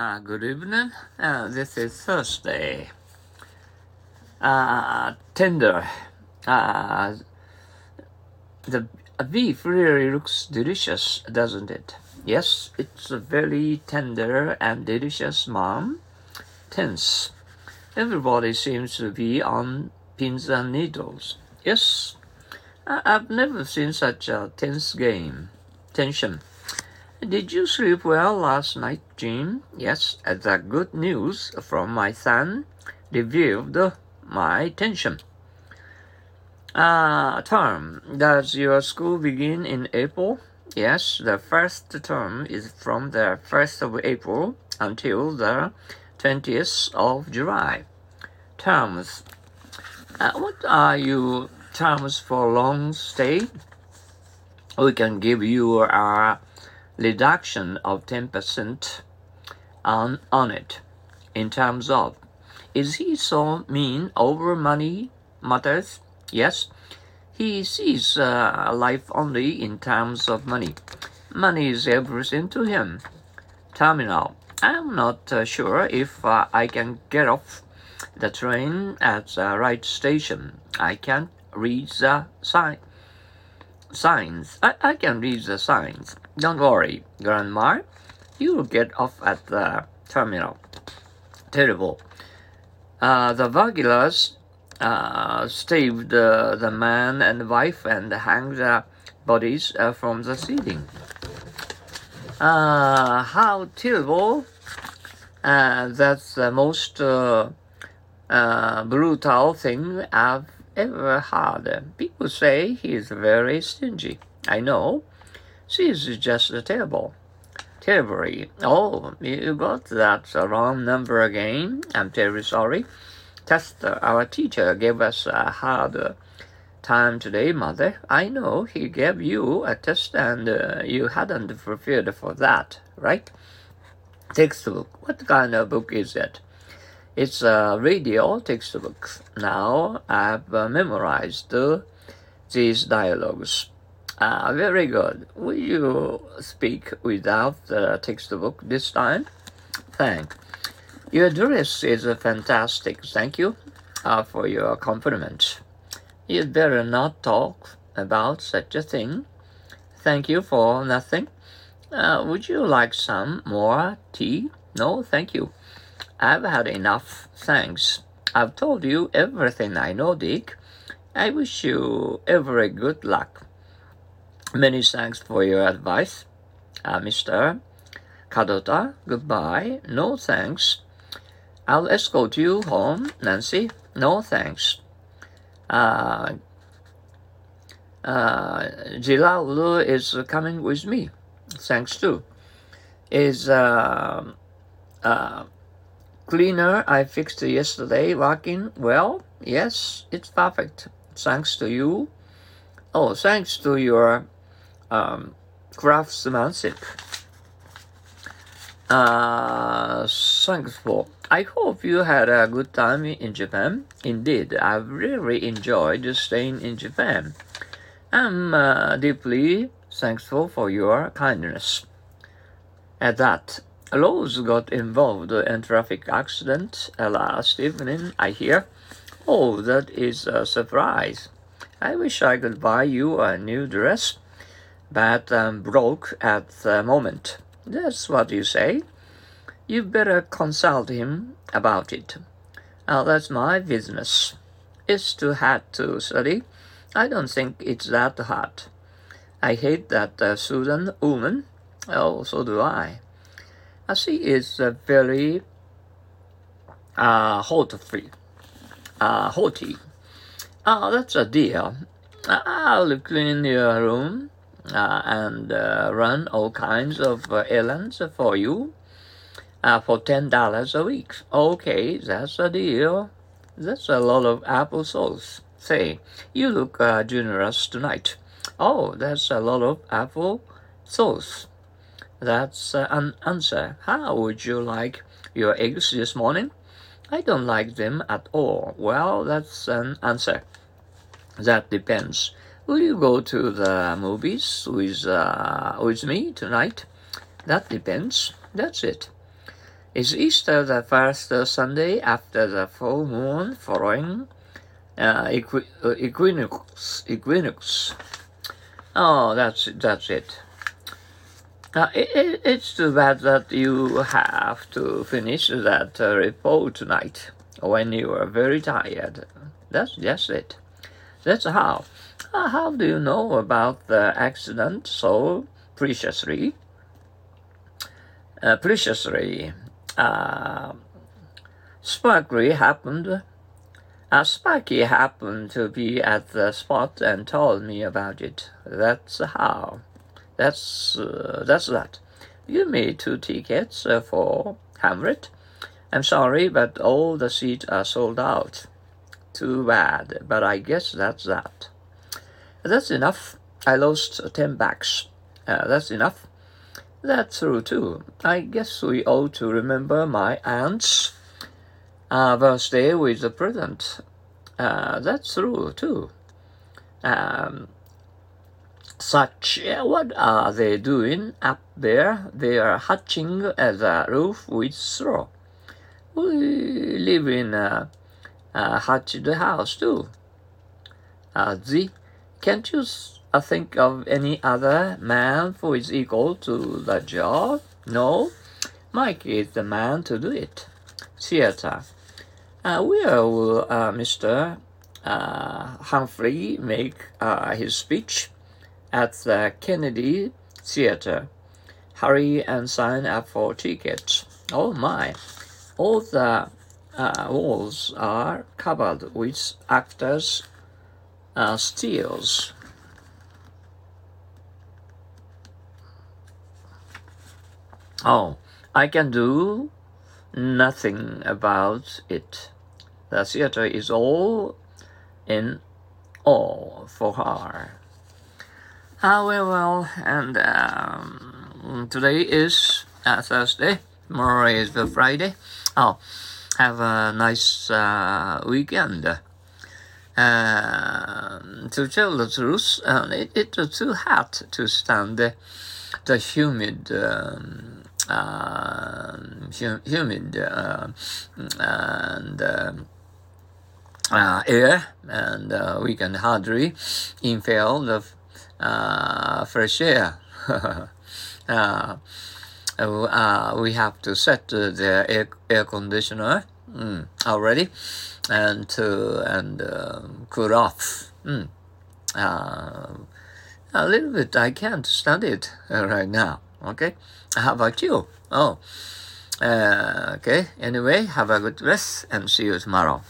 Uh, good evening. Uh, this is Thursday. Uh, tender. Uh, the beef really looks delicious, doesn't it? Yes, it's a very tender and delicious, mom. Tense. Everybody seems to be on pins and needles. Yes, I- I've never seen such a tense game. Tension. Did you sleep well last night, Jim? Yes, the good news from my son relieved my tension. Uh, term. Does your school begin in April? Yes, the first term is from the 1st of April until the 20th of July. Terms. Uh, what are your terms for long stay? We can give you a reduction of 10% on, on it in terms of is he so mean over money matters? Yes, he sees uh, life only in terms of money. Money is everything to him. Terminal. I'm not uh, sure if uh, I can get off the train at the right station. I can't read the sign. Signs. I, I can read the signs. Don't worry, Grandma. You'll get off at the terminal. Terrible. Uh, the burglars uh, stabbed uh, the man and wife and hanged the bodies uh, from the ceiling. Uh, how terrible! Uh, that's the most uh, brutal thing I've ever heard. People say he's very stingy. I know. She's just a terrible. Terribly. Oh, you got that wrong number again. I'm terribly sorry. Test our teacher gave us a hard time today, mother. I know he gave you a test and uh, you hadn't prepared for that, right? Textbook. What kind of book is it? It's a radio textbook. Now I've memorized these dialogues. Ah, very good. Will you speak without the textbook this time? Thank. Your dress is fantastic. Thank you uh, for your compliment. You'd better not talk about such a thing. Thank you for nothing. Uh, would you like some more tea? No, thank you. I've had enough, thanks. I've told you everything I know, Dick. I wish you every good luck. Many thanks for your advice, uh, Mr. Kadota. Goodbye. No thanks. I'll escort you home, Nancy. No thanks. Uh, uh, Jilaulu is coming with me. Thanks too. Is uh, uh, cleaner I fixed yesterday working well? Yes, it's perfect. Thanks to you. Oh, thanks to your um, craftsmanship. Uh, for. I hope you had a good time in Japan. Indeed, I've really enjoyed staying in Japan. I'm uh, deeply thankful for your kindness. At that, Rose got involved in traffic accident last evening, I hear. Oh, that is a surprise. I wish I could buy you a new dress, but I'm broke at the moment. That's what you say. You'd better consult him about it. That's my business. It's too hard to study. I don't think it's that hard. I hate that uh, Susan woman. Oh, so do I. Uh, she is uh, very uh, haughty. Uh, haughty. Oh, that's a deal. Uh, I'll clean your room and uh, run all kinds of uh, errands for you uh, for ten dollars a week. Okay, that's a deal. That's a lot of applesauce. Say, you look uh, generous tonight. Oh, that's a lot of apple sauce. That's uh, an answer. How would you like your eggs this morning? I don't like them at all. Well, that's an answer. That depends. Will you go to the movies with uh, with me tonight? That depends. That's it. Is Easter the first Sunday after the full moon following uh, uh, equinox? Equinox. Oh, that's that's it. Uh, it, it. It's too bad that you have to finish that uh, report tonight when you are very tired. That's just it. That's how. Uh, how do you know about the accident so preciously? Uh, preciously. Uh, Sparkly happened. Uh, Sparky happened to be at the spot and told me about it. That's how. That's uh, that's that. You made two tickets uh, for Hamlet. I'm sorry, but all the seats are sold out. Too bad, but I guess that's that. That's enough. I lost 10 bucks. Uh, that's enough. That's true too. I guess we ought to remember my aunt's uh, birthday with a present. Uh, that's true too. Um, such, uh, what are they doing up there? They are hatching at the roof with straw. We live in a, a the house too. Uh, the can't you uh, think of any other man who is equal to the job? No, Mike is the man to do it. Theater. Uh, where will uh, Mr. Uh, Humphrey make uh, his speech? At the Kennedy Theater. Hurry and sign up for tickets. Oh my! All the uh, walls are covered with actors' uh, stills. Oh, I can do nothing about it. The theater is all in all for her. Ah, well, well, and um, today is uh, Thursday. Tomorrow is the Friday. Oh, have a nice uh, weekend. Uh, to tell the truth, uh, it, it's too hot to stand the, humid um, uh, humid uh, and uh, air, and we can hardly inhale the fresh air. we have to set the air, air conditioner mm, already and to and um, cool off. Mm. a little bit I can't stand it right now. Okay. How about you? Oh, uh, okay. Anyway, have a good rest and see you tomorrow.